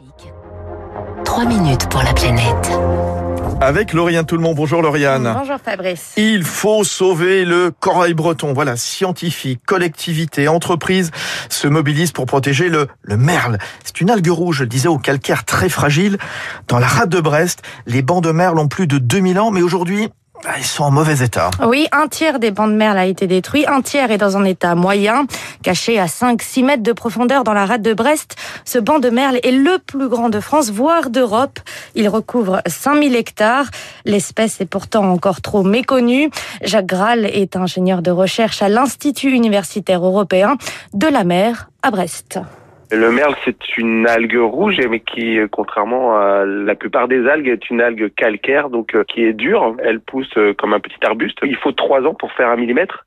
Classique. 3 minutes pour la planète. Avec Lauriane Tout le monde. Bonjour Lauriane. Bonjour Fabrice. Il faut sauver le corail breton. Voilà, scientifiques, collectivités, entreprises se mobilisent pour protéger le, le merle. C'est une algue rouge, je le disais, au calcaire très fragile. Dans la rade de Brest, les bancs de merle ont plus de 2000 ans, mais aujourd'hui, ah, ils sont en mauvais état. Oui, un tiers des bancs de merle a été détruit, un tiers est dans un état moyen, caché à 5-6 mètres de profondeur dans la rade de Brest. Ce banc de merle est le plus grand de France, voire d'Europe. Il recouvre 5000 hectares. L'espèce est pourtant encore trop méconnue. Jacques Graal est ingénieur de recherche à l'Institut universitaire européen de la mer à Brest. Le merle, c'est une algue rouge, mais qui, contrairement à la plupart des algues, est une algue calcaire, donc euh, qui est dure. Elle pousse euh, comme un petit arbuste. Il faut trois ans pour faire un millimètre.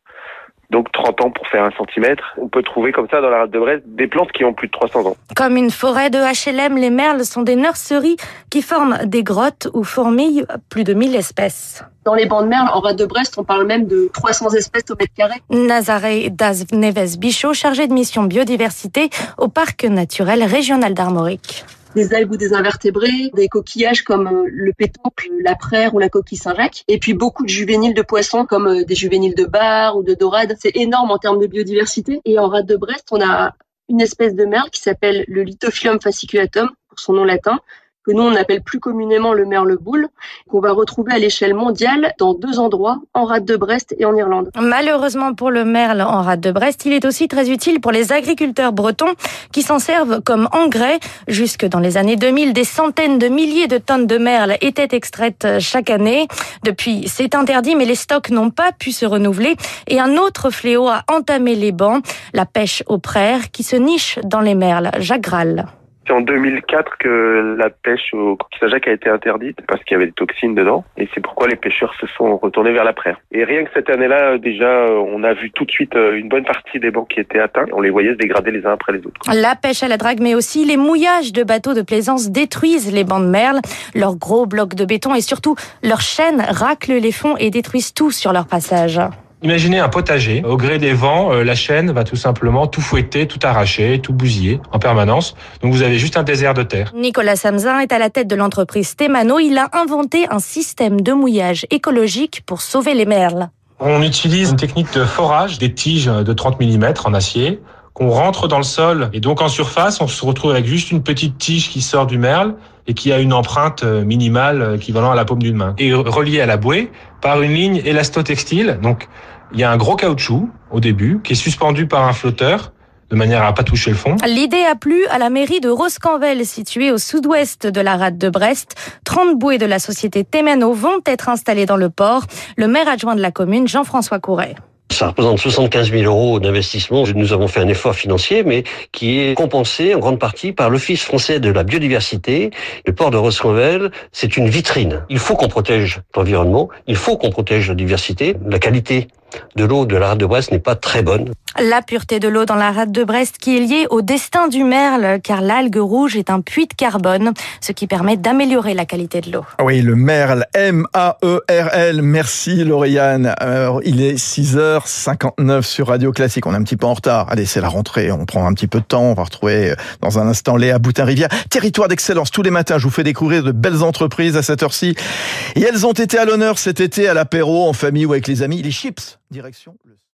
Donc 30 ans pour faire un centimètre. On peut trouver comme ça dans la rade de Brest des plantes qui ont plus de 300 ans. Comme une forêt de HLM, les merles sont des nurseries qui forment des grottes où fourmillent plus de 1000 espèces. Dans les bancs de merle, en rade de Brest, on parle même de 300 espèces au mètre carré. Nazaré Daz Neves Bichot, chargé de mission biodiversité au parc naturel régional d'Armorique des algues ou des invertébrés, des coquillages comme euh, le pétoncle, la praire ou la coquille Saint-Jacques, et puis beaucoup de juvéniles de poissons comme euh, des juvéniles de bar ou de dorade. C'est énorme en termes de biodiversité. Et en rade de Brest, on a une espèce de merle qui s'appelle le Lithophyllum fasciculatum, pour son nom latin, que nous on appelle plus communément le merle boule, qu'on va retrouver à l'échelle mondiale dans deux endroits, en rade de Brest et en Irlande. Malheureusement pour le merle en rade de Brest, il est aussi très utile pour les agriculteurs bretons qui s'en servent comme engrais. Jusque dans les années 2000, des centaines de milliers de tonnes de merle étaient extraites chaque année. Depuis, c'est interdit, mais les stocks n'ont pas pu se renouveler. Et un autre fléau a entamé les bancs, la pêche aux praires qui se niche dans les merles. Jacques. C'est en 2004 que la pêche au Saint-Jacques a été interdite parce qu'il y avait des toxines dedans et c'est pourquoi les pêcheurs se sont retournés vers la praire. Et rien que cette année-là, déjà, on a vu tout de suite euh, une bonne partie des bancs qui étaient atteints. On les voyait se dégrader les uns après les autres. La pêche à la drague, mais aussi les mouillages de bateaux de plaisance détruisent les bancs de merle. Leurs gros blocs de béton et surtout leurs chaînes raclent les fonds et détruisent tout sur leur passage. Imaginez un potager. Au gré des vents, euh, la chaîne va tout simplement tout fouetter, tout arracher, tout bousiller en permanence. Donc vous avez juste un désert de terre. Nicolas Samzin est à la tête de l'entreprise Temano. Il a inventé un système de mouillage écologique pour sauver les merles. On utilise une technique de forage, des tiges de 30 mm en acier qu'on rentre dans le sol. Et donc en surface, on se retrouve avec juste une petite tige qui sort du merle et qui a une empreinte minimale équivalent à la paume d'une main. Et reliée à la bouée par une ligne élastotextile. Donc il y a un gros caoutchouc au début qui est suspendu par un flotteur de manière à pas toucher le fond. L'idée a plu à la mairie de Roscanvel, située au sud-ouest de la rade de Brest. 30 bouées de la société Temeno vont être installées dans le port. Le maire adjoint de la commune, Jean-François Couret. Ça représente 75 000 euros d'investissement. Nous avons fait un effort financier, mais qui est compensé en grande partie par l'Office français de la biodiversité. Le port de Roscanvel, c'est une vitrine. Il faut qu'on protège l'environnement, il faut qu'on protège la diversité, la qualité de l'eau de la rade de Brest n'est pas très bonne. La pureté de l'eau dans la rade de Brest qui est liée au destin du merle, car l'algue rouge est un puits de carbone, ce qui permet d'améliorer la qualité de l'eau. Oui, le merle, M-A-E-R-L. Merci Lauriane. il est 6h59 sur Radio Classique. On est un petit peu en retard. Allez, c'est la rentrée. On prend un petit peu de temps. On va retrouver euh, dans un instant Léa Boutin-Rivière. Territoire d'excellence. Tous les matins, je vous fais découvrir de belles entreprises à cette heure-ci. Et elles ont été à l'honneur cet été à l'apéro, en famille ou avec les amis. Les chips. Direction le